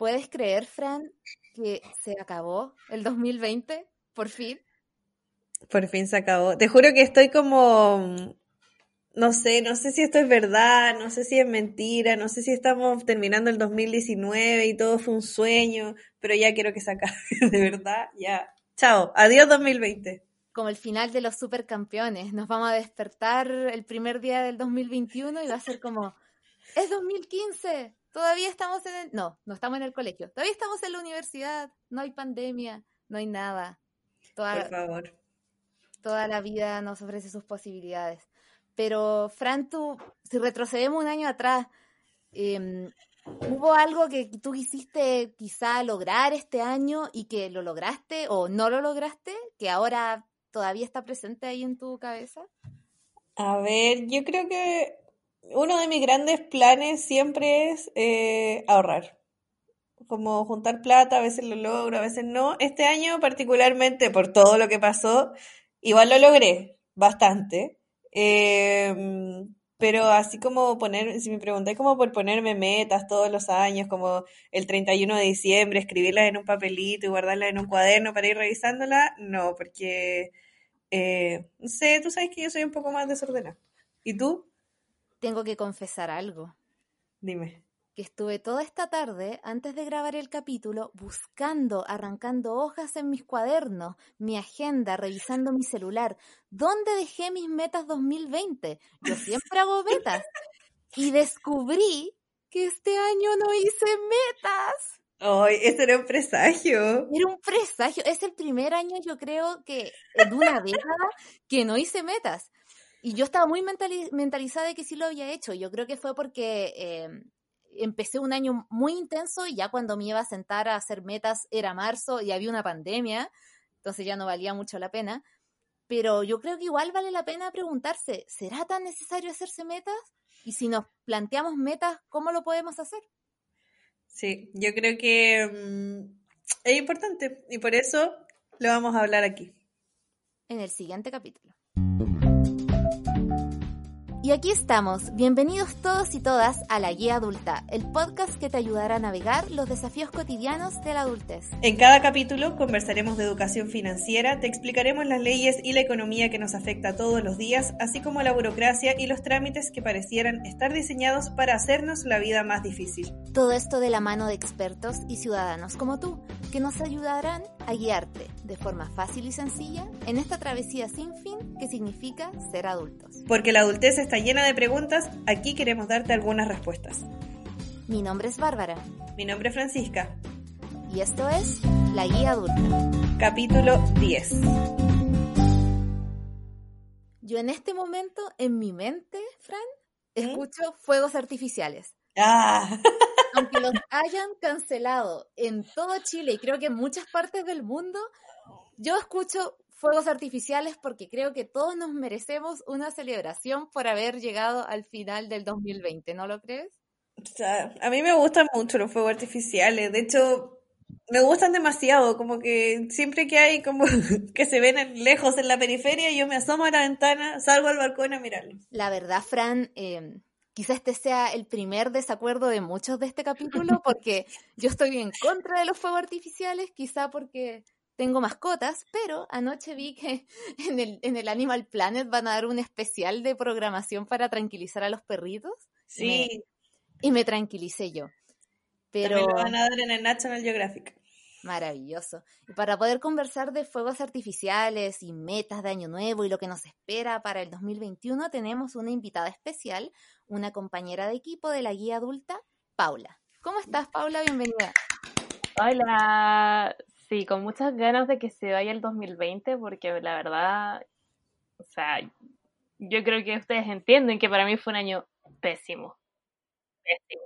¿Puedes creer, Fran, que se acabó el 2020? Por fin. Por fin se acabó. Te juro que estoy como, no sé, no sé si esto es verdad, no sé si es mentira, no sé si estamos terminando el 2019 y todo fue un sueño, pero ya quiero que se acabe, de verdad, ya. Chao, adiós 2020. Como el final de los supercampeones, nos vamos a despertar el primer día del 2021 y va a ser como, es 2015, todavía estamos en el, no, no estamos en el colegio, todavía estamos en la universidad, no hay pandemia, no hay nada. Por favor. Toda la vida nos ofrece sus posibilidades. Pero, Fran, tú, si retrocedemos un año atrás, em, ¿hubo algo que tú quisiste quizá lograr este año y que lo lograste o no lo lograste, que ahora todavía está presente ahí en tu cabeza? A ver, yo creo que uno de mis grandes planes siempre es eh, ahorrar. Como juntar plata, a veces lo logro, a veces no. Este año particularmente, por todo lo que pasó, igual lo logré bastante. Em, pero así como poner, si me preguntáis como por ponerme metas todos los años, como el 31 de diciembre, escribirlas en un papelito y guardarlas en un cuaderno para ir revisándolas, no, porque, eh, no sé, tú sabes que yo soy un poco más desordenada. ¿Y tú? Tengo que confesar algo. Dime que estuve toda esta tarde, antes de grabar el capítulo, buscando, arrancando hojas en mis cuadernos, mi agenda, revisando mi celular. ¿Dónde dejé mis metas 2020? Yo siempre hago metas. Y descubrí que este año no hice metas. Ay, eso era un presagio. Era un presagio. Es el primer año, yo creo que, en una década, que no hice metas. Y yo estaba muy mentalizada de que sí lo había hecho. Yo creo que fue porque eh, empecé un año muy intenso y ya cuando me iba a sentar a hacer metas era marzo y había una pandemia, entonces ya no valía mucho la pena. Pero yo creo que igual vale la pena preguntarse, ¿será tan necesario hacerse metas? Y si nos planteamos metas, ¿cómo lo podemos hacer? Sí, yo creo que mm, es importante y por eso lo vamos a hablar aquí. En el siguiente capítulo. Y aquí estamos, bienvenidos todos y todas a La Guía Adulta, el podcast que te ayudará a navegar los desafíos cotidianos de la adultez. En cada capítulo conversaremos de educación financiera, te explicaremos las leyes y la economía que nos afecta todos los días, así como la burocracia y los trámites que parecieran estar diseñados para hacernos la vida más difícil. Todo esto de la mano de expertos y ciudadanos como tú, que nos ayudarán a guiarte de forma fácil y sencilla en esta travesía sin fin que significa ser adultos. Porque la adultez es está llena de preguntas, aquí queremos darte algunas respuestas. Mi nombre es Bárbara. Mi nombre es Francisca. Y esto es La Guía Adulta. Capítulo 10. Yo en este momento, en mi mente, Fran, escucho fuegos artificiales. Ah. Aunque los hayan cancelado en todo Chile y creo que en muchas partes del mundo, yo escucho fuegos artificiales porque creo que todos nos merecemos una celebración por haber llegado al final del 2020, ¿no lo crees? O sea, a mí me gustan mucho los fuegos artificiales, de hecho me gustan demasiado, como que siempre que hay como que se ven lejos en la periferia, yo me asomo a la ventana, salgo al balcón a mirarlos. La verdad, Fran, eh, quizás este sea el primer desacuerdo de muchos de este capítulo, porque yo estoy en contra de los fuegos artificiales, quizá porque tengo mascotas, pero anoche vi que en el, en el Animal Planet van a dar un especial de programación para tranquilizar a los perritos. Sí. Y me, tranquilicé yo. Pero... También lo van a dar en el National Geographic. Maravilloso. Y para poder conversar de fuegos artificiales y metas de Año Nuevo y lo que nos espera para el 2021, tenemos una invitada especial, una compañera de equipo de la guía adulta, Paula. ¿Cómo estás, Paula? Bienvenida. Hola, Sí, con muchas ganas de que se vaya el 2020 porque la verdad, o sea, yo creo que ustedes entienden que para mí fue un año pésimo. Pésimo.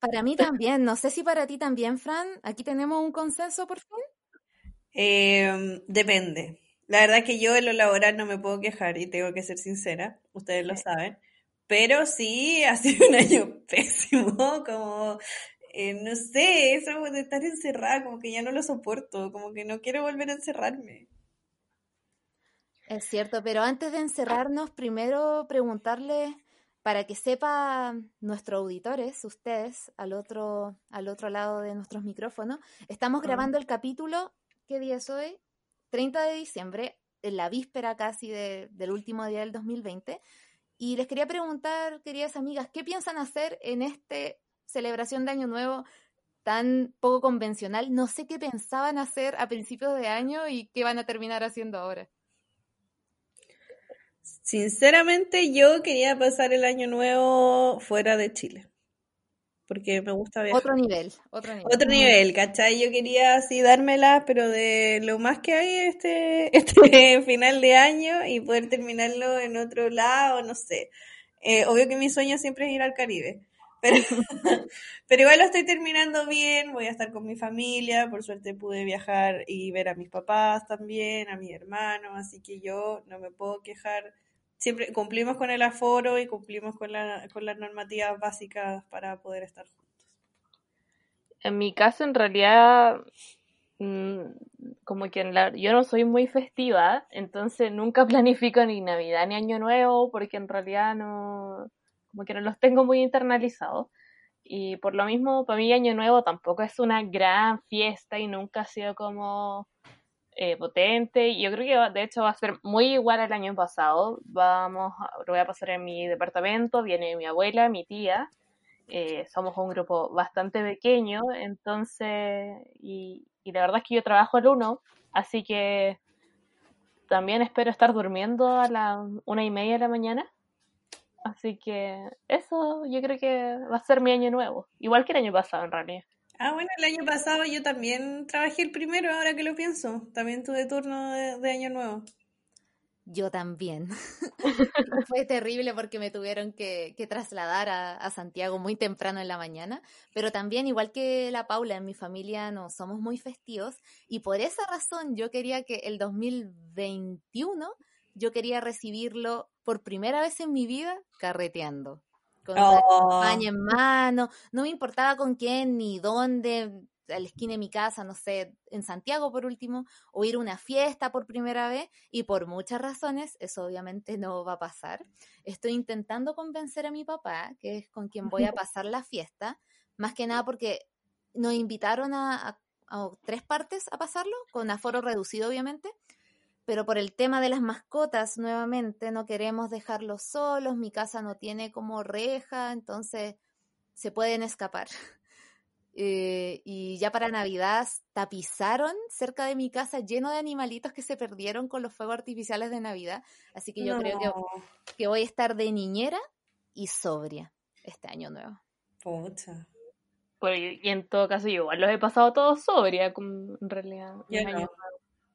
Para mí también, no sé si para ti también, Fran, aquí tenemos un consenso por fin. Em, depende. La verdad es que yo en lo laboral no me puedo quejar y tengo que ser sincera, ustedes lo saben. Pero sí, ha sido un año pésimo, como eh, no sé, eso de estar encerrada, como que ya no lo soporto, como que no quiero volver a encerrarme. Es cierto, pero antes de encerrarnos, primero preguntarle para que sepa nuestros auditores, ustedes, al otro, al otro lado de nuestros micrófonos, estamos grabando el capítulo, ¿qué día es hoy? 30 de diciembre, en la víspera casi del último día del 2020. Y les quería preguntar, queridas amigas, ¿qué piensan hacer en esta celebración de Año Nuevo tan poco convencional? No sé qué pensaban hacer a principios de año y qué van a terminar haciendo ahora. Sinceramente, yo quería pasar el año nuevo fuera de Chile. Porque me gusta viajar. Otro nivel, otro nivel. Otro nivel, ¿cachai? Yo quería así dármela, pero de lo más que hay este, este final de año y poder terminarlo en otro lado, no sé. Eh, obvio que mi sueño siempre es ir al Caribe. Pero, pero igual lo estoy terminando bien, voy a estar con mi familia, por suerte pude viajar y ver a mis papás también, a mis hermanos, así que yo no me puedo quejar. Siempre cumplimos con el aforo y cumplimos con, la, con las normativas básicas para poder estar juntos. En mi caso, en realidad, mm, como que en la, yo no soy muy festiva, entonces nunca planifico ni Navidad ni Año Nuevo, porque en realidad no, como que no los tengo muy internalizados. Y por lo mismo, para mí Año Nuevo tampoco es una gran fiesta y nunca ha sido como eh, potente. Yo creo que de hecho va a ser muy igual al año pasado. Vamos, lo voy a pasar en mi departamento, viene mi abuela, mi tía. Eh, somos un grupo bastante pequeño, entonces, y, y la verdad es que yo trabajo el uno, así que también espero estar durmiendo a las una y media de la mañana Así que eso yo creo que va a ser mi año nuevo, igual que el año pasado en realidad. Ah, bueno, el año pasado yo también trabajé el primero, ahora que lo pienso. También tuve turno de, año nuevo. Yo también. Fue terrible porque me tuvieron que, trasladar a, a, Santiago muy temprano en la mañana, pero también, igual que la Paula, en mi familia no somos muy festivos y por esa razón yo quería que el 2021 yo quería recibirlo por primera vez en mi vida carreteando. Con la campaña oh. en mano, no me importaba con quién ni dónde, a la esquina de mi casa, no sé, en Santiago por último, o ir a una fiesta por primera vez, y por muchas razones, eso obviamente no va a pasar. Estoy intentando convencer a mi papá, que es con quien voy a pasar la fiesta, más que nada porque nos invitaron a tres partes a pasarlo, con aforo reducido obviamente, pero por el tema de las mascotas, nuevamente, no queremos dejarlos solos, mi casa no tiene como reja, entonces se pueden escapar. Eh, y ya para Navidad tapizaron cerca de mi casa lleno de animalitos que se perdieron con los fuegos artificiales de Navidad. Así que yo creo que, que, voy a estar de niñera y sobria este año nuevo. Pucha. Pues, y en todo caso, yo igual los he pasado todos sobria, en realidad.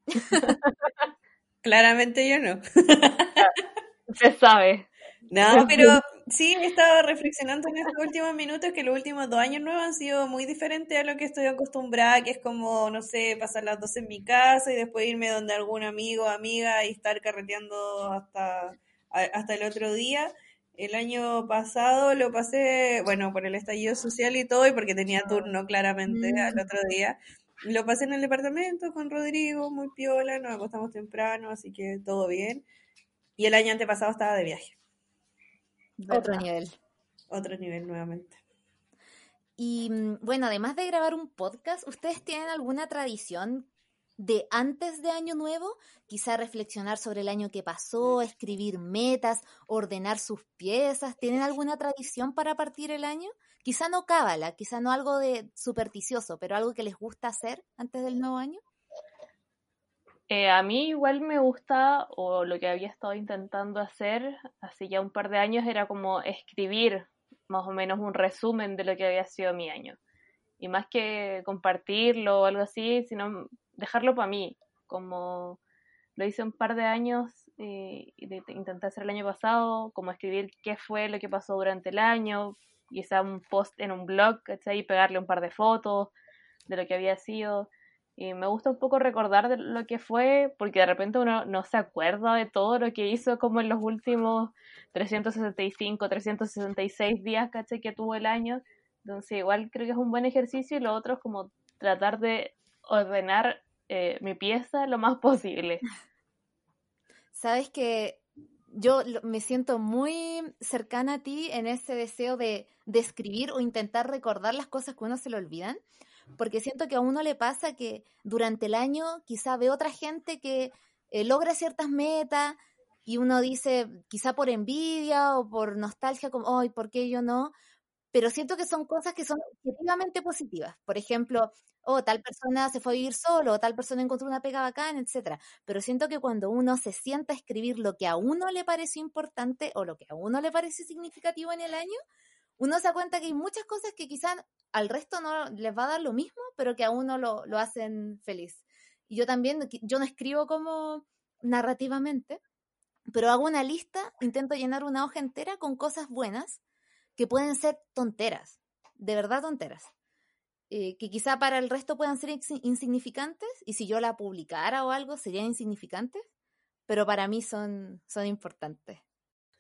Claramente yo no. Se sabe. No, pero sí he estado reflexionando en estos últimos minutos que los últimos dos años nuevos han sido muy diferentes a lo que estoy acostumbrada, que es como, no sé, pasar las dos en mi casa y después irme donde algún amigo o amiga y estar carreteando hasta, hasta el otro día. El año pasado lo pasé, bueno, por el estallido social y todo, y porque tenía turno claramente al otro día. Lo pasé en el departamento con Rodrigo, muy piola, nos acostamos temprano, así que todo bien. Y el año antepasado estaba de viaje. Otro nivel. Otro nivel nuevamente. Y mm, bueno, además de grabar un podcast, ¿ustedes tienen alguna tradición de antes de Año Nuevo? Quizá reflexionar sobre el año que pasó, escribir metas, ordenar sus piezas. ¿Tienen alguna tradición para partir el año? Quizá no cábala, quizá no algo de supersticioso, pero algo que les gusta hacer antes del nuevo año? Eh, a mí igual me gusta, o lo que había estado intentando hacer hace ya un par de años era como escribir más o menos un resumen de lo que había sido mi año. Y más que compartirlo o algo así, sino dejarlo para mí, como lo hice un par de años, eh, intenté hacer el año pasado, como escribir qué fue lo que pasó durante el año, quizá un post en un blog, ¿cachai? Pegarle un par de fotos de lo que había sido. Y me gusta un poco recordar de lo que fue, porque de repente uno no se acuerda de todo lo que hizo como en los últimos 365, 366 días, ¿cachai? Que tuvo el año. Entonces igual creo que es un buen ejercicio y lo otro es como tratar de ordenar eh, mi pieza lo más posible. Sabes que yo me siento muy cercana a ti en ese deseo de, de, escribir o intentar recordar las cosas que uno se le olvidan, porque siento que a uno le pasa que durante el año quizá ve otra gente que eh, logra ciertas metas y uno dice, quizá por envidia o por nostalgia, como, ay, ¿por qué yo no? Pero siento que son cosas que son objetivamente positivas. Por ejemplo, oh, tal persona se fue a vivir solo, o tal persona encontró una pega bacán, etcétera. Pero siento que cuando uno se sienta a escribir lo que a uno le parece importante o lo que a uno le parece significativo en el año, uno se da cuenta que hay muchas cosas que quizás al resto no les va a dar lo mismo, pero que a uno lo, lo hacen feliz. Y yo también, yo no escribo como narrativamente, pero hago una lista, intento llenar una hoja entera con cosas buenas que pueden ser tonteras, de verdad tonteras, eh, que quizá para el resto puedan ser insignificantes y si yo la publicara o algo serían insignificantes, pero para mí son, son importantes.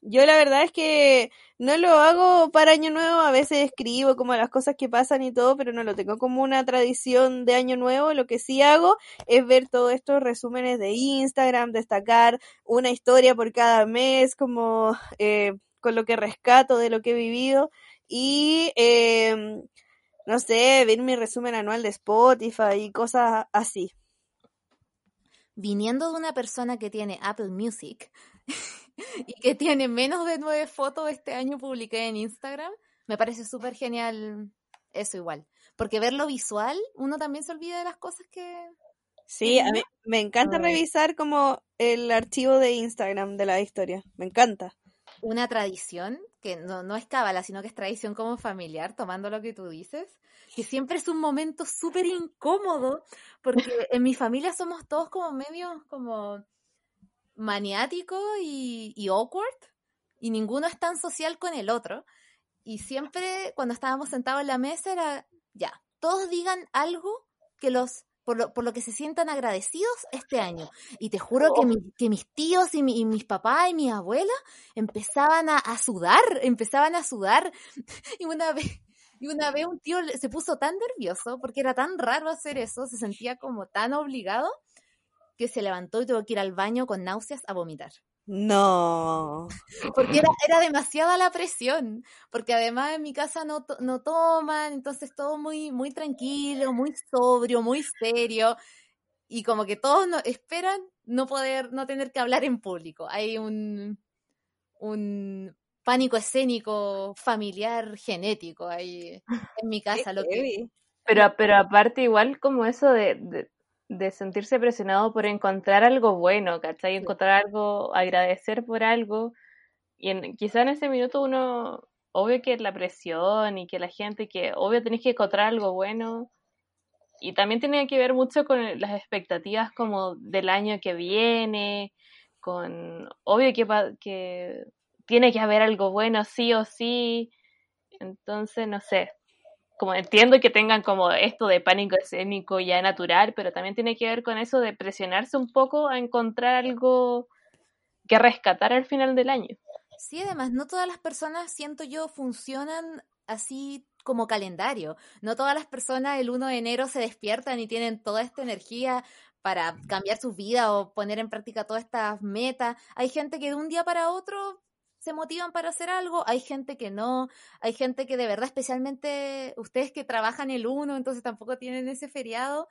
Yo la verdad es que no lo hago para Año Nuevo, a veces escribo como las cosas que pasan y todo, pero no lo tengo como una tradición de Año Nuevo. Lo que sí hago es ver todos estos resúmenes de Instagram, destacar una historia por cada mes, como eh, con lo que rescato de lo que he vivido y eh, no sé, ver mi resumen anual de Spotify y cosas así. Viniendo de una persona que tiene Apple Music, y que tiene menos de nueve fotos este año publiqué en Instagram, me parece súper genial eso igual. Porque ver lo visual, uno también se olvida de las cosas que... Sí, a mí me encanta revisar como el archivo de Instagram de la historia, me encanta. Una tradición que no, no es cábala, sino que es tradición como familiar, tomando lo que tú dices, que siempre es un momento súper incómodo, porque en mi familia somos todos como medios como maniático y, y awkward, y ninguno es tan social con el otro. Y siempre cuando estábamos sentados en la mesa era, ya, todos digan algo que los por lo, por lo, que se sientan agradecidos este año. Y te juro que, oh. que, mis tíos y, y, mis papás y mis abuelas empezaban a, a, sudar, empezaban a sudar. Y una vez, y una vez un tío se puso tan nervioso porque era tan raro hacer eso, se sentía como tan obligado que se levantó y tuvo que ir al baño con náuseas a vomitar. No. Porque era, era demasiada la presión, porque además en mi casa no, no toman, entonces todo muy, muy tranquilo, muy sobrio, muy serio, y como que todos no, esperan no poder, no tener que hablar en público. Hay un, un pánico escénico familiar genético ahí en mi casa. Lo que... pero, pero aparte igual como eso de de sentirse presionado por encontrar algo bueno, ¿cachai? Encontrar algo, agradecer por algo. Y en, quizá en ese minuto uno, obvio que la presión y que la gente, que obvio tenés que encontrar algo bueno. Y también tiene que ver mucho con las expectativas como del año que viene, con, obvio que, que tiene que haber algo bueno sí o sí. Entonces, no sé, como entiendo que tengan como esto de pánico escénico ya natural, pero también tiene que ver con eso de presionarse un poco a encontrar algo que rescatar al final del año. Sí, además, no todas las personas, siento yo, funcionan así como calendario. No todas las personas el 1 de enero se despiertan y tienen toda esta energía para cambiar su vida o poner en práctica todas estas metas. Hay gente que de un día para otro se motivan para hacer algo, hay gente que no, hay gente que de verdad, especialmente ustedes que trabajan el uno, entonces tampoco tienen ese feriado,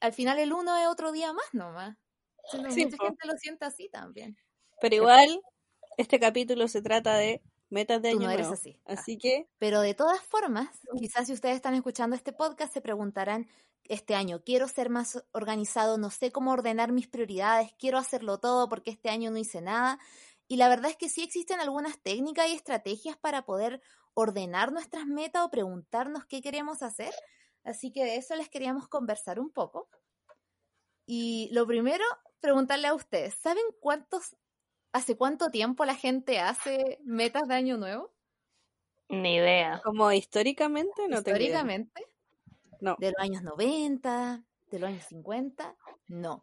al final el uno es otro día más nomás. mucha gente lo siente así también. Pero igual, este capítulo se trata de metas de año no eres así. Así que... Pero de todas formas, quizás si ustedes están escuchando este podcast se preguntarán, este año quiero ser más organizado, no sé cómo ordenar mis prioridades, quiero hacerlo todo porque este año no hice nada. Y la verdad es que sí existen algunas técnicas y estrategias para poder ordenar nuestras metas o preguntarnos qué queremos hacer. Así que de eso les queríamos conversar un poco. Y lo primero, preguntarle a ustedes, ¿saben cuántos, hace cuánto tiempo la gente hace metas de año nuevo? Ni idea. Como históricamente, no Históricamente. No. De los años 90, de los años 50, no.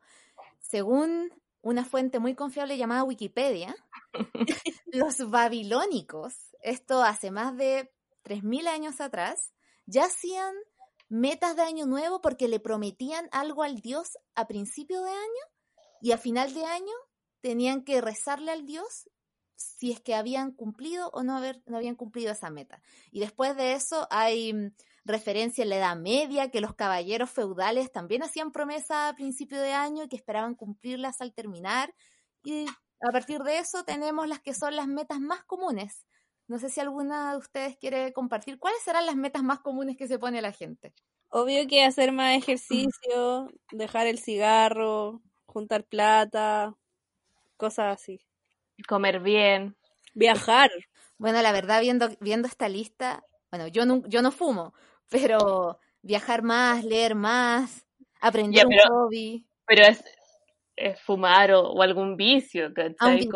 Según una fuente muy confiable llamada Wikipedia, los babilónicos, esto hace más de 3.000 años atrás, ya hacían metas de año nuevo porque le prometían algo al dios a principio de año y a final de año tenían que rezarle al dios si es que habían cumplido o no, haber, no habían cumplido esa meta. Y después de eso hay referencia en la Edad Media, que los caballeros feudales también hacían promesas a principio de año y que esperaban cumplirlas al terminar. Y a partir de eso tenemos las que son las metas más comunes. No sé si alguna de ustedes quiere compartir cuáles serán las metas más comunes que se pone la gente. Obvio que hacer más ejercicio, dejar el cigarro, juntar plata, cosas así. Comer bien. Viajar. Bueno, la verdad, viendo, viendo esta lista, bueno, yo no, yo no fumo, pero viajar más, leer más, aprender un hobby. Pero es, fumar o, algún vicio, ¿cachai?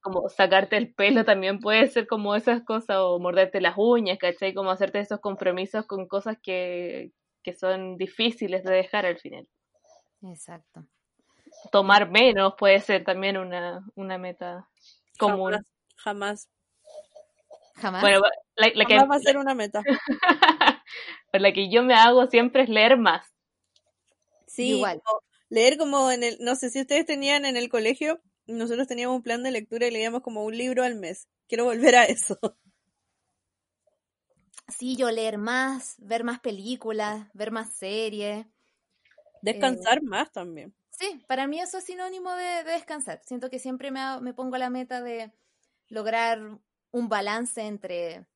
como, sacarte el pelo también puede ser como esas cosas, o morderte las uñas, ¿cachai? Como hacerte esos compromisos con cosas que, que son difíciles de dejar al final. Exacto. Tomar menos puede ser también una, una meta común. Jamás. Jamás. Bueno, la, que va a ser una meta. la que yo me hago siempre es leer más. Sí, igual leer como en el, no sé si ustedes tenían en el colegio, nosotros teníamos un plan de lectura y leíamos como un libro al mes. Quiero volver a eso. Sí, yo leer más, ver más películas, ver más series. Descansar eh, más también. Sí, para mí eso es sinónimo de, descansar. Siento que siempre me, me pongo la meta de lograr un balance entre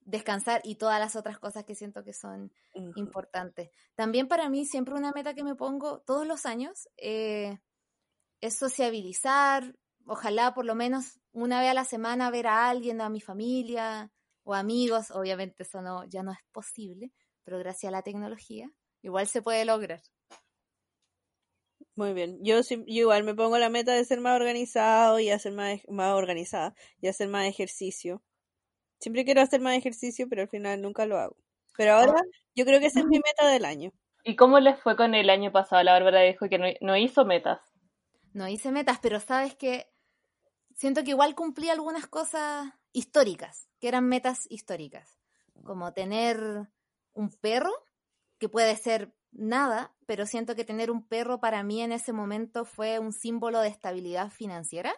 descansar y todas las otras cosas que siento que son importantes. También para mí siempre una meta que me pongo todos los años eh, es sociabilizar, ojalá por lo menos una vez a la semana ver a alguien, a mi familia o amigos, obviamente eso no, ya no es posible, pero gracias a la tecnología igual se puede lograr. Muy bien, yo, yo igual me pongo la meta de ser más organizado y hacer más, más organizada y hacer más ejercicio Siempre quiero hacer más ejercicio, pero al final nunca lo hago. Pero ahora ah. yo creo que esa es mi meta del año. ¿Y cómo les fue con el año pasado? La Bárbara dijo que no, hizo metas. No hice metas, pero sabes que siento que igual cumplí algunas cosas históricas, que eran metas históricas, como tener un perro, que puede ser nada, pero siento que tener un perro para mí en ese momento fue un símbolo de estabilidad financiera.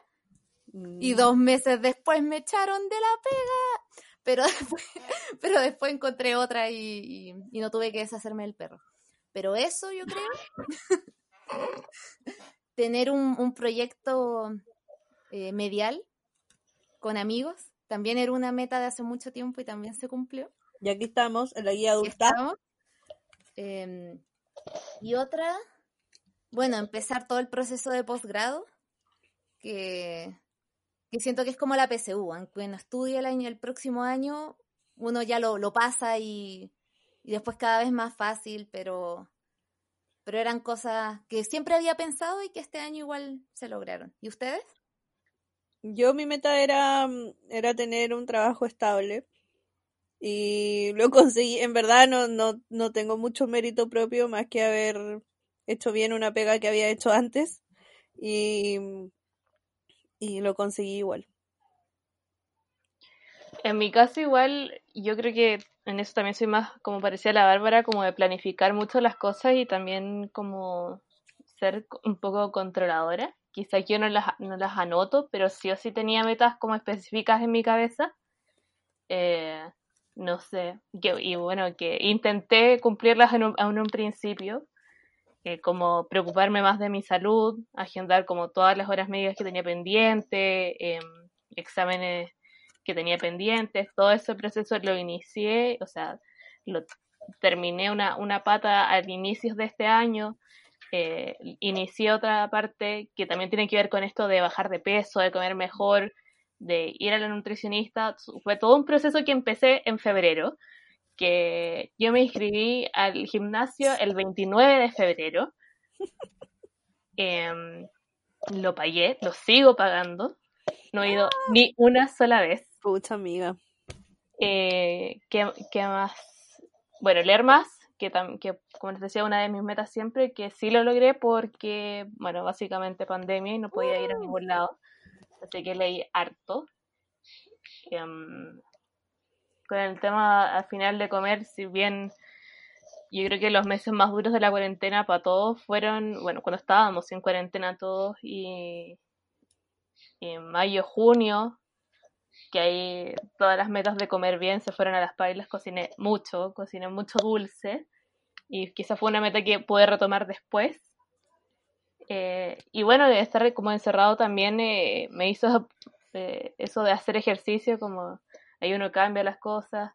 Y mm. dos meses después me echaron de la pega. Pero después, pero después encontré otra y, no tuve que deshacerme del perro. Pero eso yo creo. tener un, proyecto eh, medial con amigos también era una meta de hace mucho tiempo y también se cumplió. Y aquí estamos, en la guía adulta. Em, y otra, bueno, empezar todo el proceso de posgrado, que que siento que es como la PSU, aunque uno estudie el, año, el próximo año, uno ya lo, lo pasa y, y, después cada vez más fácil, pero, pero eran cosas que siempre había pensado y que este año igual se lograron. ¿Y ustedes? Yo mi meta era, era tener un trabajo estable y lo conseguí. En verdad no, no, no tengo mucho mérito propio más que haber hecho bien una pega que había hecho antes y y lo conseguí igual. En mi caso igual, yo creo que en eso también soy más, como parecía la Bárbara, como de planificar mucho las cosas y también como ser un poco controladora. Quizá yo no las, no las anoto, pero sí o sí tenía metas como específicas en mi cabeza. Eh, no sé, y bueno, que intenté cumplirlas en en un principio, eh, como preocuparme más de mi salud, agendar como todas las horas médicas que tenía pendiente, em, exámenes que tenía pendientes, todo ese proceso lo inicié, o sea, lo terminé una, una pata al inicio de este año, eh, inicié otra parte que también tiene que ver con esto de bajar de peso, de comer mejor, de ir a la nutricionista, fue todo un proceso que empecé en febrero, que yo me inscribí al gimnasio el 29 de febrero. Em, lo pagué, lo sigo pagando. No he ido ni una sola vez. Pucha amiga. Eh, ¿qué, más? Bueno, leer más, que, que como les decía, una de mis metas siempre, que sí lo logré porque, bueno, básicamente pandemia y no podía ir a ningún lado. Así que leí harto. Em, con el tema al final de comer, si bien yo creo que los meses más duros de la cuarentena para todos fueron, bueno, cuando estábamos en cuarentena todos y, en mayo, junio, que ahí todas las metas de comer bien se fueron a las pailas, cociné mucho, cociné mucho dulce y quizá fue una meta que pude retomar después. Eh, y bueno, estar como encerrado también eh, me hizo eh, eso de hacer ejercicio, como ahí uno cambia las cosas.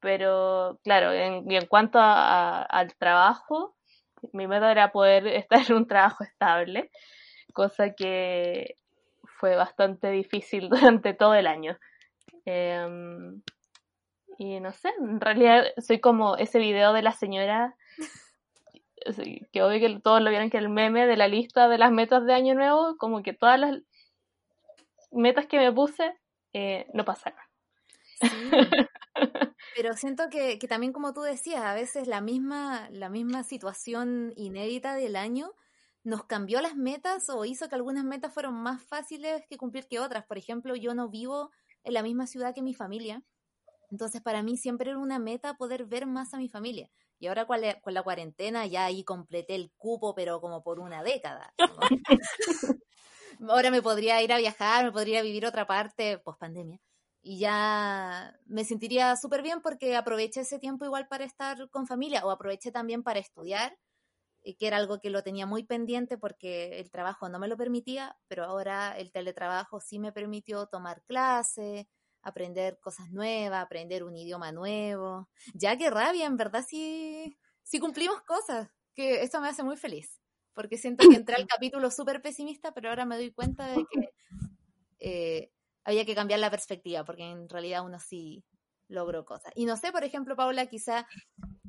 Pero claro, en, en cuanto al trabajo, mi meta era poder estar en un trabajo estable, cosa que fue bastante difícil durante todo el año. Em, y no sé, en realidad soy como ese video de la señora, que obvio que todos lo vieron que el meme de la lista de las metas de año nuevo, como que todas las metas que me puse eh, no pasaron. Pero siento que, que, también como tú decías, a veces la misma, la misma situación inédita del año nos cambió las metas o hizo que algunas metas fueron más fáciles que cumplir que otras. Por ejemplo, yo no vivo en la misma ciudad que mi familia, entonces para mí siempre era una meta poder ver más a mi familia. Y ahora con la, con la cuarentena ya ahí completé el cupo, pero como por una década. ahora me podría ir a viajar, me podría vivir otra parte post pandemia. Y ya me sentiría súper bien porque aproveché ese tiempo igual para estar con familia o aproveché también para estudiar que era algo que lo tenía muy pendiente porque el trabajo no me lo permitía, pero ahora el teletrabajo sí me permitió tomar clases, aprender cosas nuevas, aprender un idioma nuevo. Ya que rabia, en verdad sí, sí cumplimos cosas, que eso me hace muy feliz, porque siento que entré al capítulo súper pesimista, pero ahora me doy cuenta de que eh, había que cambiar la perspectiva, porque en realidad uno sí logró cosas. Y no sé, por ejemplo, Paula, quizá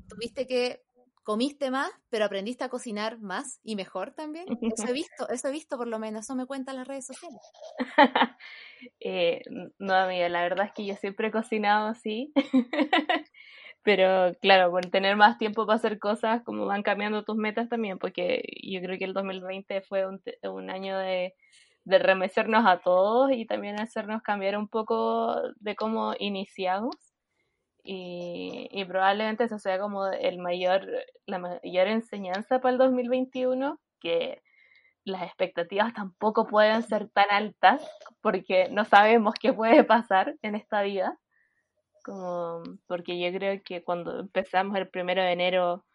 tuviste que comiste más, pero aprendiste a cocinar más y mejor también. Eso he visto, eso he visto por lo menos, eso me cuentan las redes sociales. eh, no, amiga, la verdad es que yo siempre he cocinado así. pero claro, con tener más tiempo para hacer cosas, como van cambiando tus metas también, porque yo creo que el 2020 fue un, un año de, de remecernos a todos y también hacernos cambiar un poco de cómo iniciamos y, probablemente eso sea como el mayor, la mayor enseñanza para el 2021, que las expectativas tampoco pueden ser tan altas porque no sabemos qué puede pasar en esta vida. Como, porque yo creo que cuando empezamos el primero de enero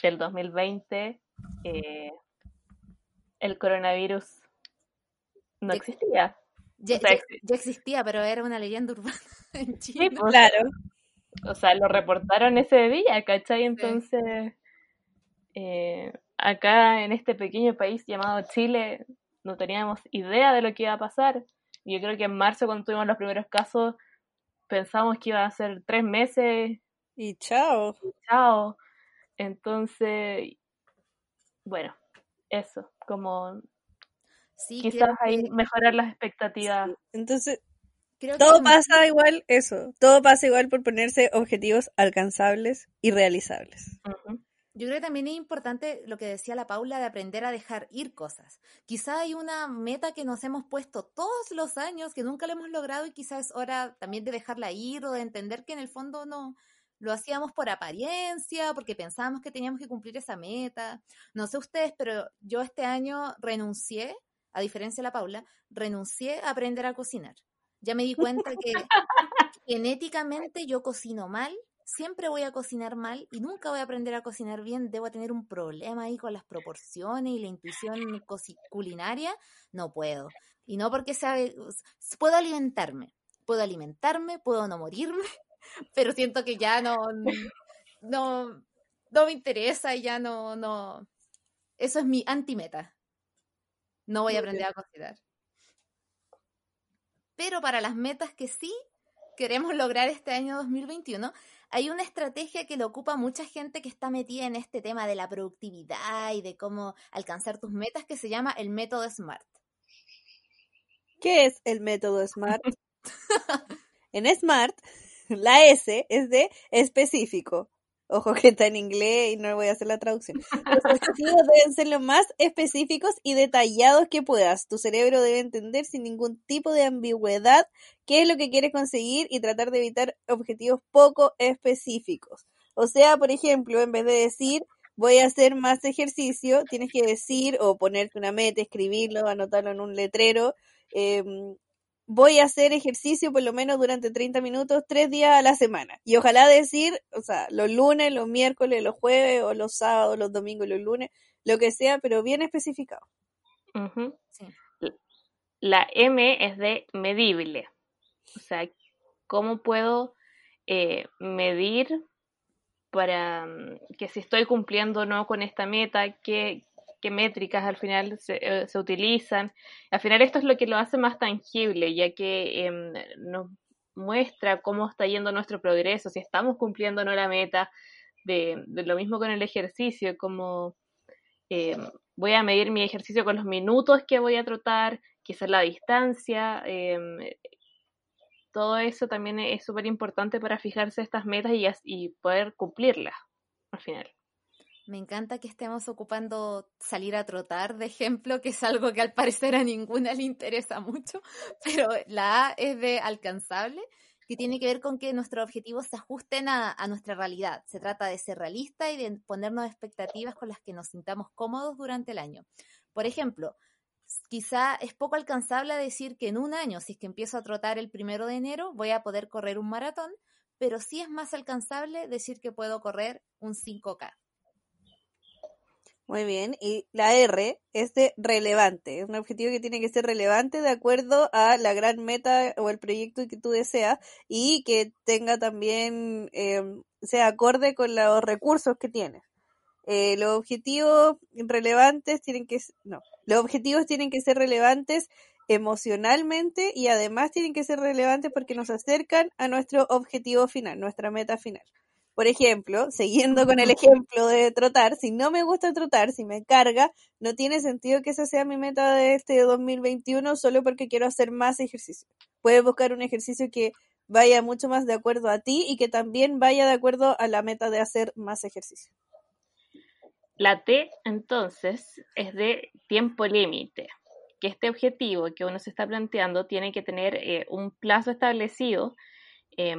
del 2020, eh, el coronavirus no existía. Ya, existía, pero era una leyenda urbana en Chile. Pues, claro. O sea, lo reportaron ese día, ¿cachai? Entonces, eh, acá en este pequeño país llamado Chile, no teníamos idea de lo que iba a pasar. Yo creo que en marzo, cuando tuvimos los primeros casos, pensamos que iba a ser tres meses. Y chao. chao. Entonces, bueno, eso, como quizás ahí mejorar las expectativas. Entonces, todo pasa igual eso, todo pasa igual por ponerse objetivos alcanzables y realizables. Yo creo que también es importante lo que decía la Paula de aprender a dejar ir cosas. Quizá hay una meta que nos hemos puesto todos los años que nunca lo hemos logrado y quizás es hora también de dejarla ir o de entender que en el fondo no lo hacíamos por apariencia, porque pensábamos que teníamos que cumplir esa meta. No sé ustedes, pero yo este año renuncié a diferencia de la Paula, renuncié a aprender a cocinar. Ya me di cuenta que genéticamente yo cocino mal, siempre voy a cocinar mal y nunca voy a aprender a cocinar bien. Debo tener un problema ahí con las proporciones y la intuición culinaria. No puedo. Y no porque sabe, puedo alimentarme, puedo alimentarme, puedo no morirme, pero siento que ya no, no, no me interesa y ya no, no. Eso es mi antimeta. No voy a aprender a cocinar. Pero para las metas que sí queremos lograr este año 2021, hay una estrategia que lo ocupa mucha gente que está metida en este tema de la productividad y de cómo alcanzar tus metas, que se llama el método SMART. ¿Qué es el método SMART? en SMART, la S es de específico, Ojo que está en inglés y no voy a hacer la traducción. Los objetivos deben ser lo más específicos y detallados que puedas. Tu cerebro debe entender sin ningún tipo de ambigüedad qué es lo que quieres conseguir y tratar de evitar objetivos poco específicos. O sea, por ejemplo, en vez de decir voy a hacer más ejercicio, tienes que decir o ponerte una meta, escribirlo, anotarlo en un letrero. Em, voy a hacer ejercicio por lo menos durante 30 minutos, tres días a la semana. Y ojalá decir, o sea, los lunes, los miércoles, los jueves, o los sábados, los domingos, los lunes, lo que sea, pero bien especificado. La M es de medible. O sea, ¿cómo puedo eh, medir para mm, que si estoy cumpliendo o no con esta meta, qué, qué métricas al final se, eh, se, utilizan. Al final esto es lo que lo hace más tangible, ya que eh, nos muestra cómo está yendo nuestro progreso, si estamos cumpliendo o no la meta, de, de lo mismo con el ejercicio, como eh, voy a medir mi ejercicio con los minutos que voy a trotar, quizás la distancia, eh, todo eso también es súper importante para fijarse estas metas y poder cumplirlas al final. Me encanta que estemos ocupando salir a trotar de ejemplo, que es algo que al parecer a ninguna le interesa mucho, pero la A es de alcanzable, que tiene que ver con que nuestros objetivos se ajusten a, a, nuestra realidad. Se trata de ser realista y de ponernos expectativas con las que nos sintamos cómodos durante el año. Por ejemplo, quizá es poco alcanzable decir que en un año, si es que empiezo a trotar el primero de enero, voy a poder correr un maratón, pero sí es más alcanzable decir que puedo correr un 5K. Muy bien, y la R es de relevante, es un objetivo que tiene que ser relevante de acuerdo a la gran meta o el proyecto que tú deseas y que tenga también, eh, sea acorde con los recursos que tienes. Eh, los objetivos relevantes tienen que, no, los objetivos tienen que ser relevantes emocionalmente y además tienen que ser relevantes porque nos acercan a nuestro objetivo final, nuestra meta final. Por ejemplo, siguiendo con el ejemplo de trotar, si no me gusta trotar, si me carga, no tiene sentido que esa sea mi meta de este 2021 solo porque quiero hacer más ejercicio. Puedes buscar un ejercicio que vaya mucho más de acuerdo a ti y que también vaya de acuerdo a la meta de hacer más ejercicio. La T, entonces, es de tiempo límite, que este objetivo que uno se está planteando tiene que tener eh, un plazo establecido eh,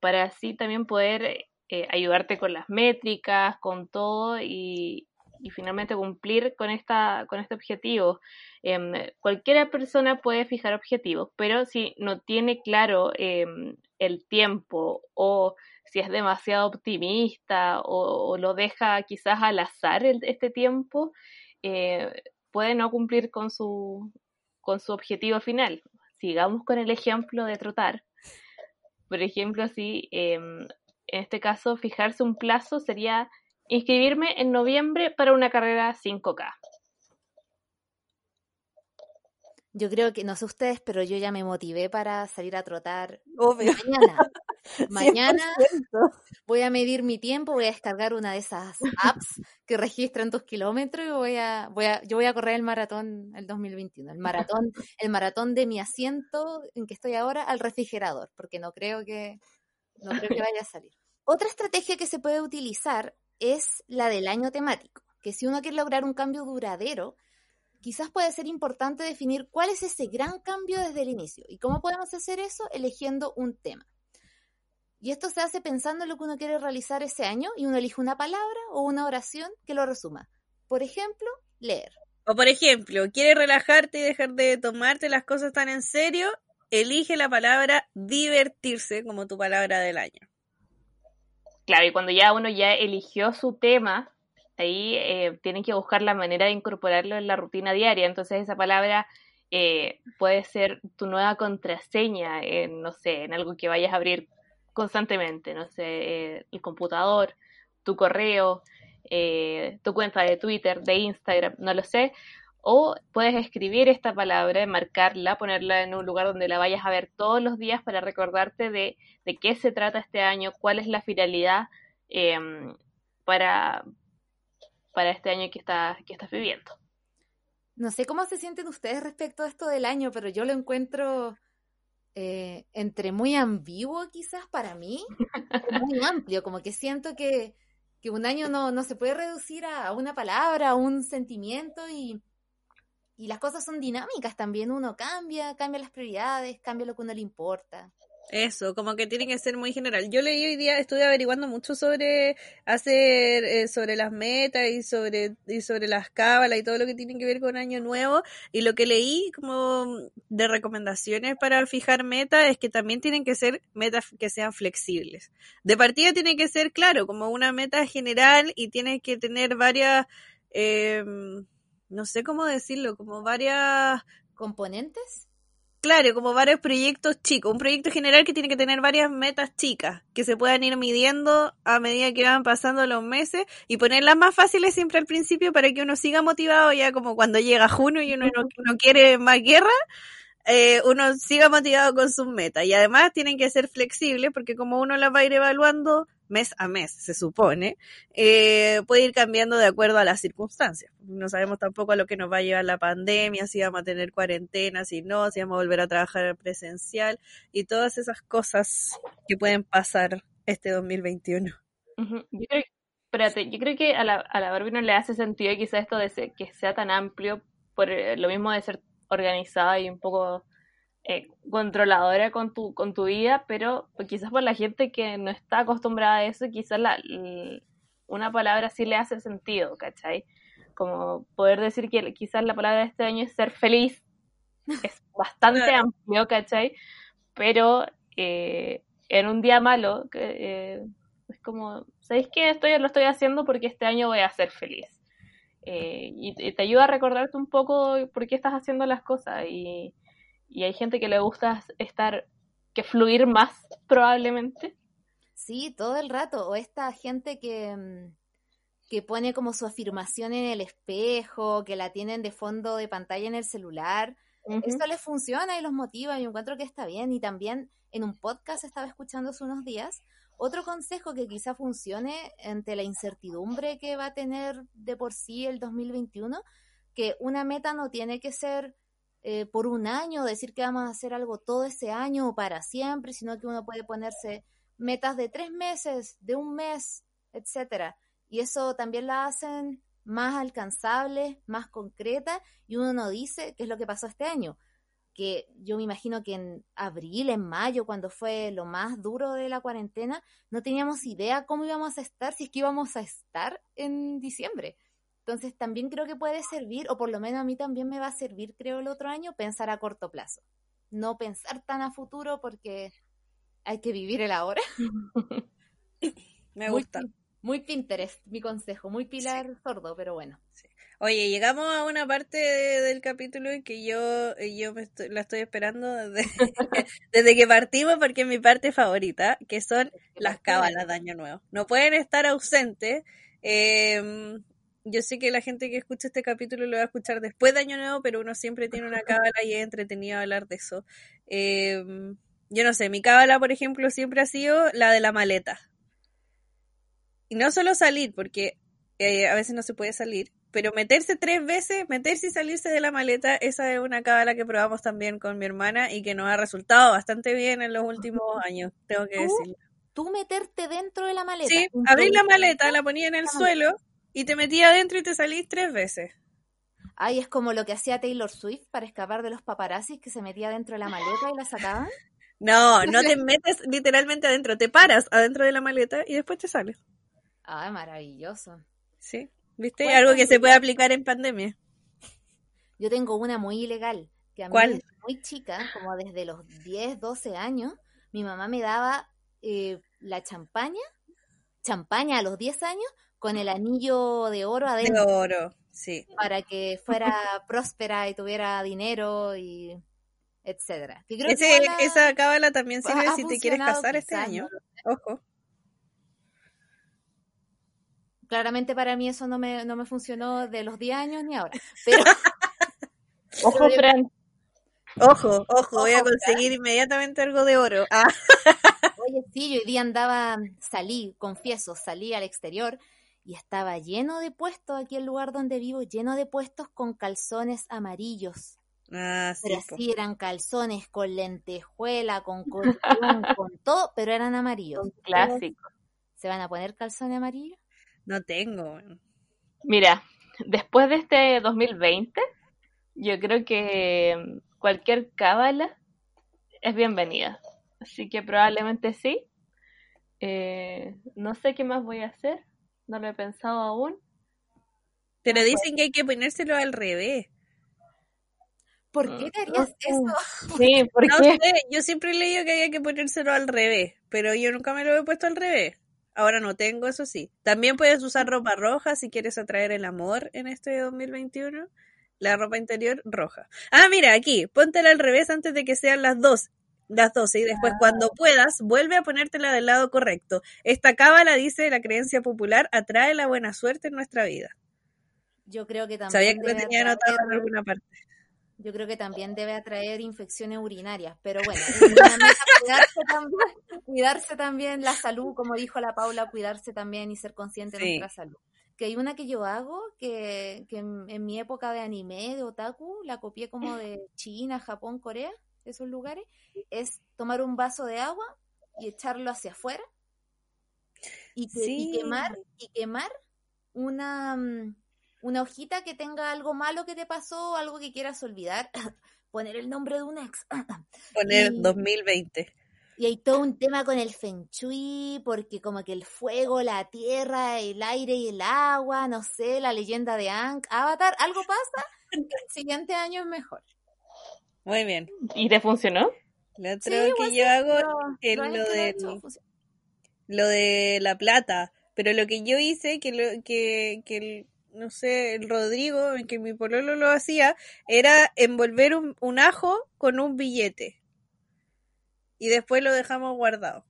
para así también poder eh, ayudarte con las métricas, con todo y, finalmente cumplir con, esta, con este objetivo. Eh, cualquier persona puede fijar objetivos, pero si no tiene claro em, el tiempo o si es demasiado optimista o, lo deja quizás al azar este tiempo, eh, puede no cumplir con su, con su objetivo final. Sigamos con el ejemplo de trotar. Por ejemplo, si en este caso fijarse un plazo sería inscribirme en noviembre para una carrera 5K. Yo creo que, no sé ustedes, pero yo ya me motivé para salir a trotar Obvio. mañana. Mañana voy a medir mi tiempo, voy a descargar una de esas apps que registran tus kilómetros y voy a, voy a, yo voy a correr el maratón el 2021, el maratón, el maratón de mi asiento en que estoy ahora al refrigerador, porque no creo que, no creo que vaya a salir. Otra estrategia que se puede utilizar es la del año temático, que si uno quiere lograr un cambio duradero, quizás puede ser importante definir cuál es ese gran cambio desde el inicio. ¿Y cómo podemos hacer eso? Eligiendo un tema. Y esto se hace pensando en lo que uno quiere realizar ese año y uno elige una palabra o una oración que lo resuma. Por ejemplo, leer. O por ejemplo, quieres relajarte y dejar de tomarte las cosas tan en serio, elige la palabra divertirse como tu palabra del año. Claro, y cuando ya uno ya eligió su tema, ahí eh, tienen que buscar la manera de incorporarlo en la rutina diaria. Entonces esa palabra eh, puede ser tu nueva contraseña en, no sé, en algo que vayas a abrir constantemente, no sé, eh, el computador, tu correo, eh, tu cuenta de Twitter, de Instagram, no lo sé. O puedes escribir esta palabra, marcarla, ponerla en un lugar donde la vayas a ver todos los días para recordarte de, de qué se trata este año, cuál es la finalidad eh, para, para este año que estás, que estás viviendo. No sé cómo se sienten ustedes respecto a esto del año, pero yo lo encuentro eh, entre muy ambiguo quizás para mí, muy amplio, como que siento que, que un año no, no, se puede reducir a, a, una palabra, a un sentimiento y, y las cosas son dinámicas también, uno cambia, cambia las prioridades, cambia lo que uno le importa. Eso, como que tiene que ser muy general. Yo leí hoy día, estuve averiguando mucho sobre hacer, eh, sobre las metas y sobre, y sobre las cábalas y todo lo que tiene que ver con Año Nuevo. Y lo que leí como de recomendaciones para fijar metas es que también tienen que ser metas que sean flexibles. De partida tiene que ser, claro, como una meta general y tiene que tener varias, eh, no sé cómo decirlo, como varias componentes Claro, como varios proyectos chicos. Un proyecto general que tiene que tener varias metas chicas que se puedan ir midiendo a medida que van pasando los meses y ponerlas más fáciles siempre al principio para que uno siga motivado ya como cuando llega junio y uno no, no quiere más guerra, eh, uno siga motivado con sus metas. Y además tienen que ser flexibles porque como uno las va a ir evaluando mes a mes, se supone, eh, puede ir cambiando de acuerdo a las circunstancias. No sabemos tampoco a lo que nos va a llevar la pandemia, si vamos a tener cuarentena, si no, si vamos a volver a trabajar presencial y todas esas cosas que pueden pasar este 2021. Yo creo, espérate, yo creo que a la, a la Barbie no le hace sentido quizá esto de que sea tan amplio por eh, lo mismo de ser organizada y un poco eh, controladora con tu, con tu vida, pero quizás por la gente que no está acostumbrada a eso, quizás la, una palabra sí le hace sentido, ¿cachai? Como poder decir que quizás la palabra de este año es ser feliz, es bastante amplio, ¿cachai? Pero eh, en un día malo, eh, es como, ¿sabéis qué? Estoy, lo estoy haciendo porque este año voy a ser feliz. y, y, te ayuda a recordarte un poco por qué estás haciendo las cosas y, y hay gente que le gusta estar, que fluir más probablemente. Sí, todo el rato. O esta gente que, mm, que pone como su afirmación en el espejo, que la tienen de fondo de pantalla en el celular. Eso les funciona y los motiva y encuentro que está bien. Y también en un podcast estaba escuchando hace unos días otro consejo que quizá funcione ante la incertidumbre que va a tener de por sí el 2021, que una meta no tiene que ser eh, por un año, decir que vamos a hacer algo todo ese año o para siempre, sino que uno puede ponerse metas de tres meses, de un mes, etcétera. Y eso también la hacen más alcanzable, más concreta, y uno no dice qué es lo que pasó este año. Que yo me imagino que en abril, en mayo, cuando fue lo más duro de la cuarentena, no teníamos idea cómo íbamos a estar, si es que íbamos a estar en diciembre. Entonces también creo que puede servir, o por lo menos a mí también me va a servir, creo, el otro año, pensar a corto plazo. No pensar tan a futuro porque hay que vivir el ahora. me gusta. Muy, Pinterest, mi consejo, muy pilar sordo, pero bueno. Oye, llegamos a una parte del capítulo en que yo, yo me la estoy esperando desde, desde, que partimos porque es mi parte favorita, que son las cábalas de Año Nuevo. No pueden estar ausentes. Eh, yo sé que la gente que escucha este capítulo lo va a escuchar después de Año Nuevo, pero uno siempre tiene una cábala y es entretenido hablar de eso. Em, yo no sé, mi cábala, por ejemplo, siempre ha sido la de la maleta. Y no solo salir, porque eh, a veces no se puede salir, pero meterse tres veces, meterse y salirse de la maleta, esa es una cábala que probamos también con mi hermana y que nos ha resultado bastante bien en los últimos años, tengo que decirlo. ¿Tú meterte dentro de la maleta? Sí, abrir la maleta, la ponía en el suelo y te metí adentro y te salís tres veces. Ay, es como lo que hacía Taylor Swift para escapar de los paparazzis que se metía dentro de la maleta y la sacaban. No, no te metes literalmente adentro, te paras adentro de la maleta y después te sales. Ay, maravilloso. Sí, ¿viste? Algo que se puede aplicar en pandemia. Yo tengo una muy ilegal, que a mí ¿Cuál? muy chica, como desde los 10, 12 años, mi mamá me daba eh, la champaña, champaña a los 10 años, con el anillo de oro adentro. De oro, sí. Para que fuera próspera y tuviera dinero y etcétera. Esa cábala también sirve si te quieres casar este año. Ojo. Claramente para mí eso no me, no me funcionó de los 10 años ni ahora. Pero... ojo, Fran. Ojo, ojo, voy a conseguir inmediatamente algo de oro. Ah. Oye, sí, yo hoy día andaba, salí, confieso, salí al exterior y estaba lleno de puestos, aquí el lugar donde vivo, lleno de puestos con calzones amarillos. Ah, pero sí, eran calzones con lentejuela, con con todo, pero eran amarillos. Un clásico. ¿Se van a poner calzones amarillos? No tengo. Mira, después de este 2020, yo creo que cualquier cábala es bienvenida. Así que probablemente sí. Eh, no sé qué más voy a hacer. No lo he pensado aún. Pero dicen que hay que ponérselo al revés. ¿Por qué te harías eso? Sí, ¿por No qué? sé, yo siempre he leído que había que ponérselo al revés, pero yo nunca me lo he puesto al revés. Ahora no tengo, eso sí. También puedes usar ropa roja si quieres atraer el amor en este 2021. La ropa interior roja. Ah, mira, aquí, póntela al revés antes de que sean las dos. Las 12 y después cuando puedas vuelve a ponértela del lado correcto. Esta cábala dice la creencia popular atrae la buena suerte en nuestra vida. Yo creo que también Sabía que lo tenía anotado en alguna parte. Yo creo que también debe atraer infecciones urinarias, pero bueno, cuidarse también, cuidarse también la salud, como dijo la Paula, cuidarse también y ser consciente de nuestra salud. Que hay una que yo hago, que, que en, en mi época de anime, de otaku, la copié como de China, Japón, Corea, esos lugares, es tomar un vaso de agua y echarlo hacia afuera y, que- y Sí. quemar, y quemar una, mm, una hojita que tenga algo malo que te pasó, algo que quieras olvidar, poner el nombre de un ex. Poner Y- 2020. Y hay todo un tema con el feng shui, porque como que el fuego, la tierra, el aire y el agua, no sé, la leyenda de Aang, Avatar, algo pasa, el siguiente año es mejor. Muy bien. ¿Y te funcionó? Lo otro Sí, que yo hago es lo que lo de la plata, pero lo que yo hice, que, lo, que, que el, no sé, el Rodrigo, en que mi pololo lo hacía, era envolver un, un ajo con un billete. Y después lo dejamos guardado.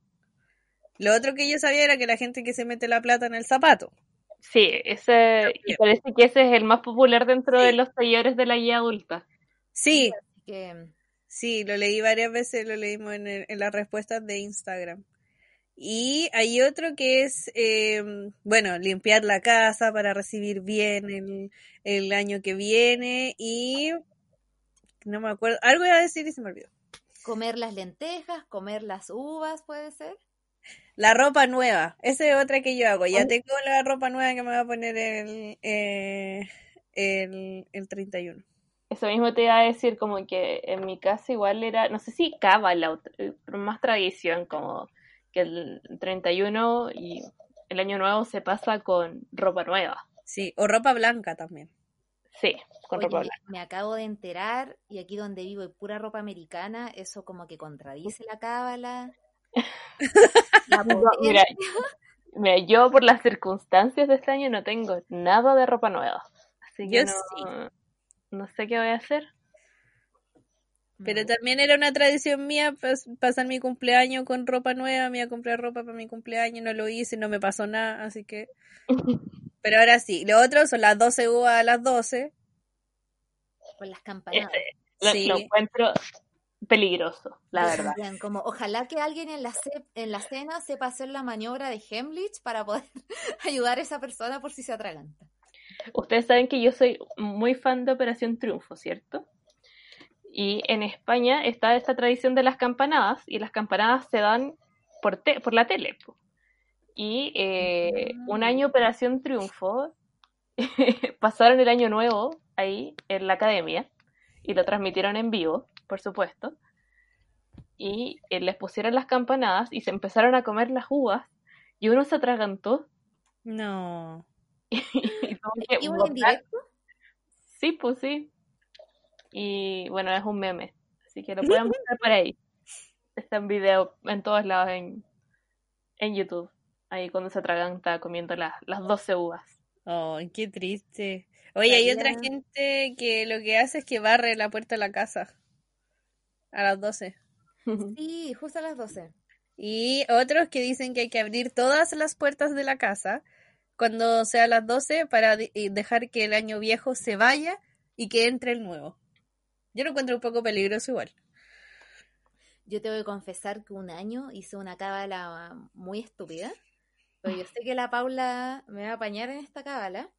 Lo otro que yo sabía era que la gente que se mete la plata en el zapato. Sí, ese, y parece que ese es el más popular dentro Sí. de los talleres de la guía adulta. Sí, que, sí, lo leí varias veces, lo leímos en, el- en las respuestas de Instagram. Y hay otro que es, eh, bueno, limpiar la casa para recibir bien el, el año que viene y no me acuerdo, algo iba a decir y se me olvidó. comer las lentejas, comer las uvas, puede ser. La ropa nueva, esa es otra que yo hago. Ya Oh. tengo la ropa nueva que me va a poner el, eh, el, el 31. Eso mismo te iba a decir, como que en mi casa igual era, no sé si cábala, pero más tradición, como que el 31 y el año nuevo se pasa con ropa nueva. Sí, o ropa blanca también. Sí, con Oye, ropa blanca. me acabo de enterar, y aquí donde vivo hay pura ropa americana, eso como que contradice la cábala. La mira, mira, yo por las circunstancias de este año no tengo nada de ropa nueva. Así que Yo no, sí. No sé qué voy a hacer. Pero Mm. también era una tradición mía pas- pasar mi cumpleaños con ropa nueva, me iba a comprar ropa para mi cumpleaños, no lo hice, no me pasó nada, así que... Pero ahora sí, lo otro son las 12 uvas a las 12. Con las campanadas. Ese, lo, Sí. lo encuentro peligroso, la verdad. como ojalá que alguien en la, en la cena sepa hacer la maniobra de Hemlich para poder ayudar a esa persona por si se atraganta. Ustedes saben que yo soy muy fan de Operación Triunfo, ¿cierto? Y en España está esta tradición de las campanadas y las campanadas se dan por, te- por la tele. Y eh, un Ah. año Operación Triunfo pasaron el año nuevo ahí en la academia y lo transmitieron en vivo, por supuesto. Y eh, les pusieron las campanadas y se empezaron a comer las uvas y uno se atragantó No. que ¿Iba en directo? Sí, pues sí. Y bueno, es un meme. Así que lo pueden buscar por ahí. Está en video en todos lados en, en YouTube. Ahí cuando se atraganta comiendo las, las 12 uvas. Ay, qué triste. Oye, hay otra gente que lo que hace es que barre la puerta de la casa a las 12. Sí, justo a las 12. Y otros que dicen que hay que abrir todas las puertas de la casa cuando sea las 12 para y dejar que el año viejo se vaya y que entre el nuevo. Yo lo encuentro un poco peligroso igual. Yo te voy a confesar que un año hice una cábala muy estúpida, pero yo sé que la Paula me va a apañar en esta cábala.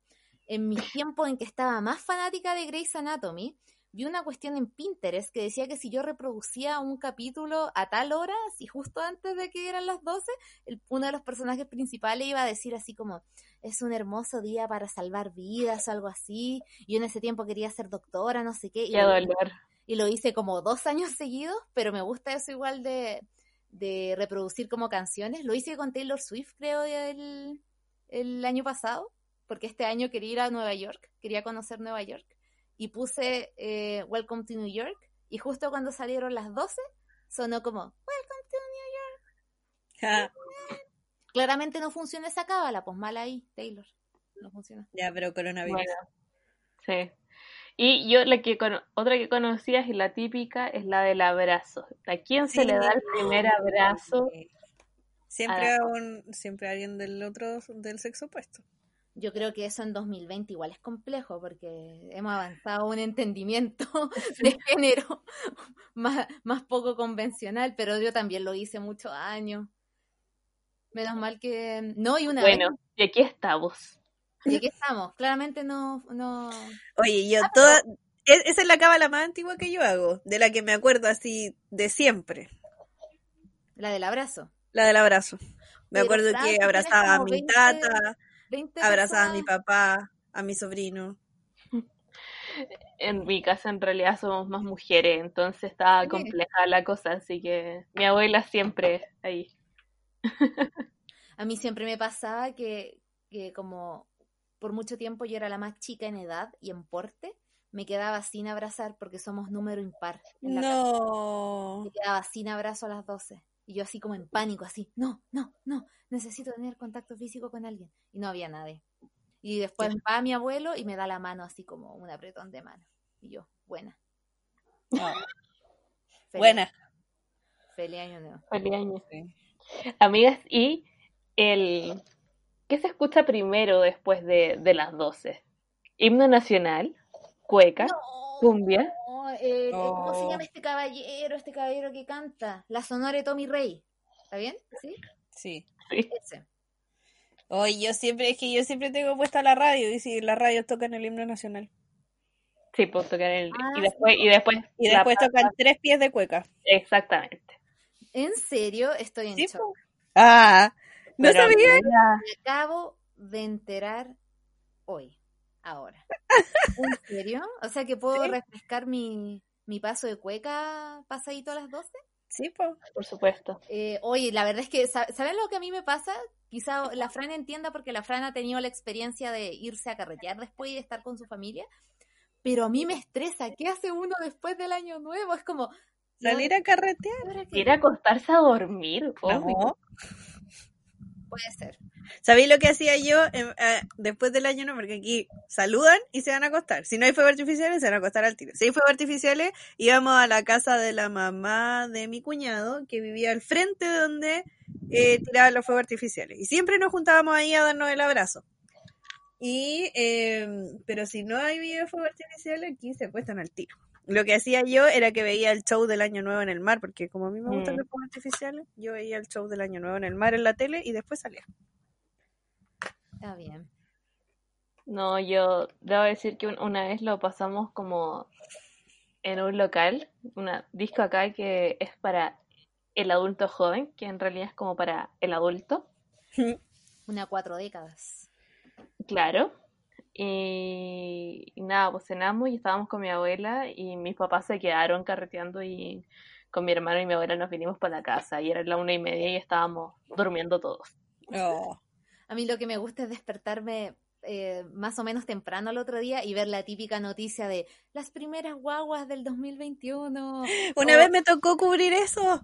En mis tiempos en que estaba más fanática de Grey's Anatomy, vi una cuestión en Pinterest que decía que si yo reproducía un capítulo a tal hora, si justo antes de que eran las 12, el- uno de los personajes principales iba a decir así como, es un hermoso día para salvar vidas o algo así. Yo en ese tiempo quería ser doctora, no sé qué. y Qué lo- dolor. y lo hice como dos años seguidos, pero me gusta eso igual de, de reproducir como canciones. Lo hice con Taylor Swift, creo, el, el año pasado, porque este año quería ir a Nueva York, quería conocer Nueva York. Y puse eh, Welcome to New York, y justo cuando salieron las 12, sonó como Welcome to New York. Claramente no funciona esa cábala, pues mal ahí, Taylor. No funciona. Ya, pero coronavirus. sí. Y yo la que otra que conocía es la típica, es la del abrazo. ¿A quién se le da el primer abrazo? Siempre a un, siempre a alguien del otro del sexo opuesto. Yo creo que eso en 2020 igual es complejo porque hemos avanzado un entendimiento de género más, más poco convencional, pero yo también lo hice muchos años. Menos mal que no, y una Bueno, y aquí estamos. Y aquí estamos. Claramente no. no... Oye, yo ah, toda. E, esa es la cábala más antigua que yo hago, de la que me acuerdo así de siempre. La del abrazo. La del abrazo. Me acuerdo que abrazaba a mi tata, abrazaba a mi papá, a mi sobrino. En mi casa en realidad somos más mujeres, entonces estaba compleja la cosa, así que mi abuela siempre ahí. A mí siempre me pasaba que, que como por mucho tiempo yo era la más chica en edad y en porte, me quedaba sin abrazar porque somos número impar. no. Me quedaba sin abrazo a las 12. Y yo así como en pánico, así, no, no, no, necesito tener contacto físico con alguien. Y no había nadie. Y después va mi abuelo y me da la mano así como un apretón de mano. Y yo, buena. buena. Feliz año nuevo. Feliz año. Amigas, y el ¿qué se escucha primero después de, de las 12? ¿Himno nacional? ¿Cueca? ¿Cumbia? Eh, ¿Cómo se llama este caballero, este caballero que canta? La sonora de Tommy Rey. ¿Está bien? ¿Sí? Sí. Ese. Hoy yo siempre, es que yo siempre tengo puesta la radio y si la radio tocan el himno nacional. Sí, pues tocar el y ah, después y después y después tocan tres pies de cueca. Exactamente. ¿En serio? Estoy en shock. Ah, no sabía. Me acabo de enterar hoy, ahora. ¿En serio? O sea que puedo refrescar mi, mi paso de cueca pasadito a las 12? Sí, por supuesto. Eh, oye, la verdad es que, ¿saben lo que a mí me pasa? Quizá la Fran entienda porque la Fran ha tenido la experiencia de irse a carretear después y de estar con su familia, pero a mí me estresa. ¿Qué hace uno después del año nuevo? Es como... Salir a carretear. Ir a acostarse a dormir. No. Puede ser. ¿Sabéis lo que hacía yo em, eh, después del año no? Porque aquí saludan y se van a acostar. Si no hay fuegos artificiales, se van a acostar al tiro. Si hay fuegos artificiales, íbamos a la casa de la mamá de mi cuñado, que vivía al frente de donde eh, tiraban los fuegos artificiales. Y siempre nos juntábamos ahí a darnos el abrazo. Y, em, pero si no hay fuegos artificiales, aquí se acuestan al tiro. Lo que hacía yo era que veía el show del Año Nuevo en el mar, porque como a mí me gustan mm. los fuegos artificiales, yo veía el show del Año Nuevo en el mar en la tele y después salía. Está bien. No, yo debo decir que una vez lo pasamos como en un local, un disco acá que es para el adulto joven, que en realidad es como para el adulto. Una cuatro décadas. Claro. Y, nada, pues cenamos y estábamos con mi abuela y mis papás se quedaron carreteando y con mi hermano y mi abuela nos vinimos para la casa y era la una y media y estábamos durmiendo todos. Oh. A mí lo que me gusta es despertarme eh, más o menos temprano al otro día y ver la típica noticia de las primeras guaguas del 2021. Una vez me tocó cubrir eso.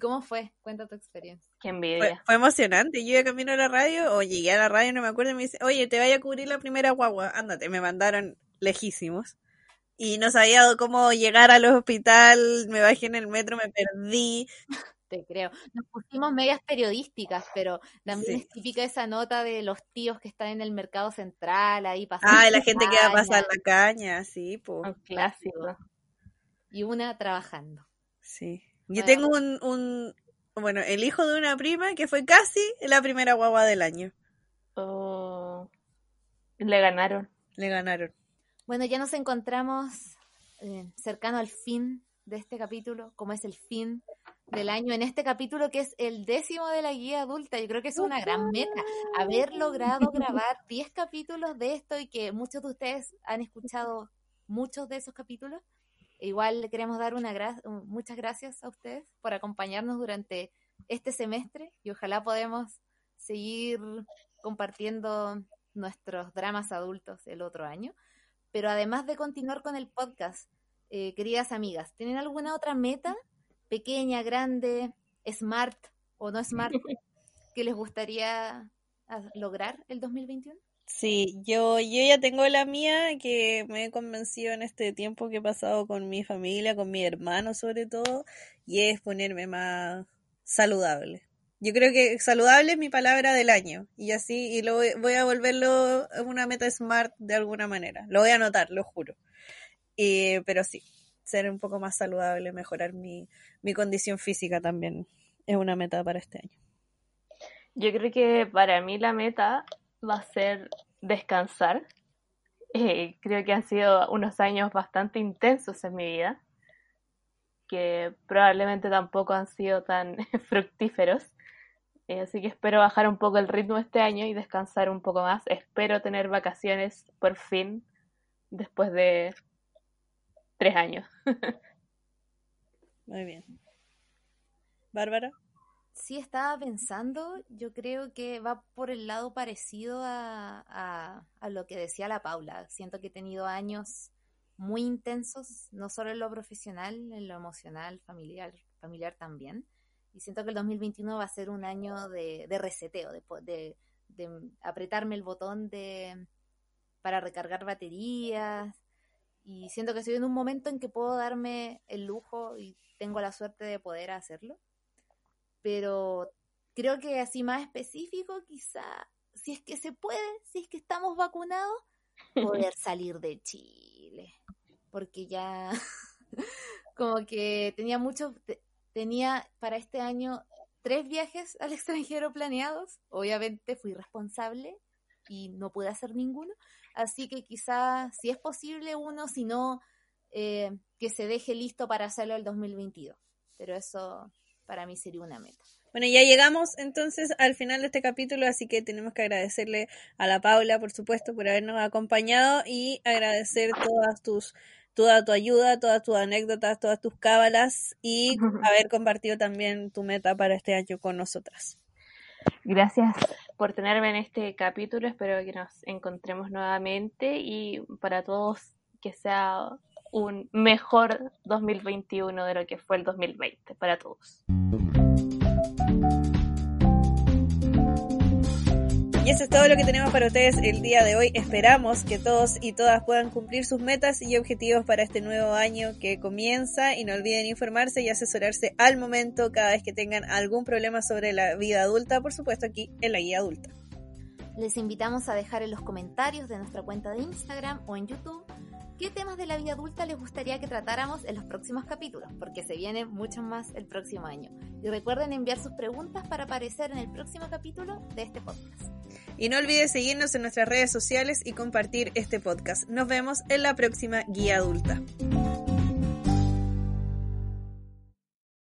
¿Y cómo fue? Cuenta tu experiencia. Qué envidia. Fue, emocionante. Yo iba camino a la radio, o llegué a la radio, no me acuerdo, y me dice, oye, te vaya a cubrir la primera guagua, ándate. Me mandaron lejísimos. Y no sabía cómo llegar al hospital, me bajé en el metro, me perdí. Te creo. Nos pusimos medias periodísticas, pero también es típica esa nota de los tíos que están en el mercado central, ahí pasando. Ah, la gente que va a pasar la caña, sí, pues. Un clásico. Y una trabajando. Sí. Yo tengo un, un, bueno, el hijo de una prima que fue casi la primera guagua del año. Oh, le ganaron. Le ganaron. Bueno, ya nos encontramos eh, cercano al fin de este capítulo, como es el fin del año, en este capítulo que es el décimo de la guía adulta. Yo creo que es una gran meta haber logrado grabar 10 capítulos de esto y que muchos de ustedes han escuchado muchos de esos capítulos. Igual queremos dar una muchas gracias a ustedes por acompañarnos durante este semestre y ojalá podamos seguir compartiendo nuestros dramas adultos el otro año. Pero además de continuar con el podcast, eh, queridas amigas, ¿tienen alguna otra meta, pequeña, grande, smart o no smart, que les gustaría ah, lograr el 2021? Sí, yo, yo ya tengo la mía que me he convencido en este tiempo que he pasado con mi familia, con mi hermano sobre todo, y es ponerme más saludable. Yo creo que saludable es mi palabra del año y así, y lo voy a volverlo una meta smart de alguna manera. Lo voy a anotar, lo juro. pero sí, ser un poco más saludable, mejorar mi, mi condición física también es una meta para este año. Yo creo que para mí la meta va a ser descansar. Eh, creo que han sido unos años bastante intensos en mi vida, que probablemente tampoco han sido tan fructíferos. Eh, así que espero bajar un poco el ritmo este año y descansar un poco más. Espero tener vacaciones por fin después de tres años. Muy bien. Bárbara. Sí, estaba pensando, yo creo que va por el lado parecido a, a, lo que decía la Paula. Siento que he tenido años muy intensos, no solo en lo profesional, en lo emocional, familiar, familiar también. Y siento que el 2021 va a ser un año de, de reseteo, de, de, apretarme el botón de, para recargar baterías. Y siento que estoy en un momento en que puedo darme el lujo y tengo la suerte de poder hacerlo. Pero creo que así más específico, quizá, si es que se puede, si es que estamos vacunados, poder salir de Chile. Porque ya como que tenía mucho, tenía para este año tres viajes al extranjero planeados. Obviamente fui responsable y no pude hacer ninguno. Así que quizá, si es posible uno, si no, eh, que se deje listo para hacerlo el 2022. Pero eso para mí sería una meta. Bueno, ya llegamos entonces al final de este capítulo, así que tenemos que agradecerle a la Paula, por supuesto, por habernos acompañado y agradecer todas tus toda tu ayuda, todas tus anécdotas, todas tus cábalas y haber compartido también tu meta para este año con nosotras. Gracias por tenerme en este capítulo, espero que nos encontremos nuevamente y para todos que sea un mejor 2021 de lo que fue el 2020 para todos. Y eso es todo lo que tenemos para ustedes el día de hoy. Esperamos que todos y todas puedan cumplir sus metas y objetivos para este nuevo año que comienza y no olviden informarse y asesorarse al momento cada vez que tengan algún problema sobre la vida adulta, por supuesto aquí en la guía adulta. Les invitamos a dejar en los comentarios de nuestra cuenta de Instagram o en YouTube qué temas de la vida adulta les gustaría que tratáramos en los próximos capítulos, porque se viene mucho más el próximo año. Y recuerden enviar sus preguntas para aparecer en el próximo capítulo de este podcast. Y no olviden seguirnos en nuestras redes sociales y compartir este podcast. Nos vemos en la próxima Guía Adulta.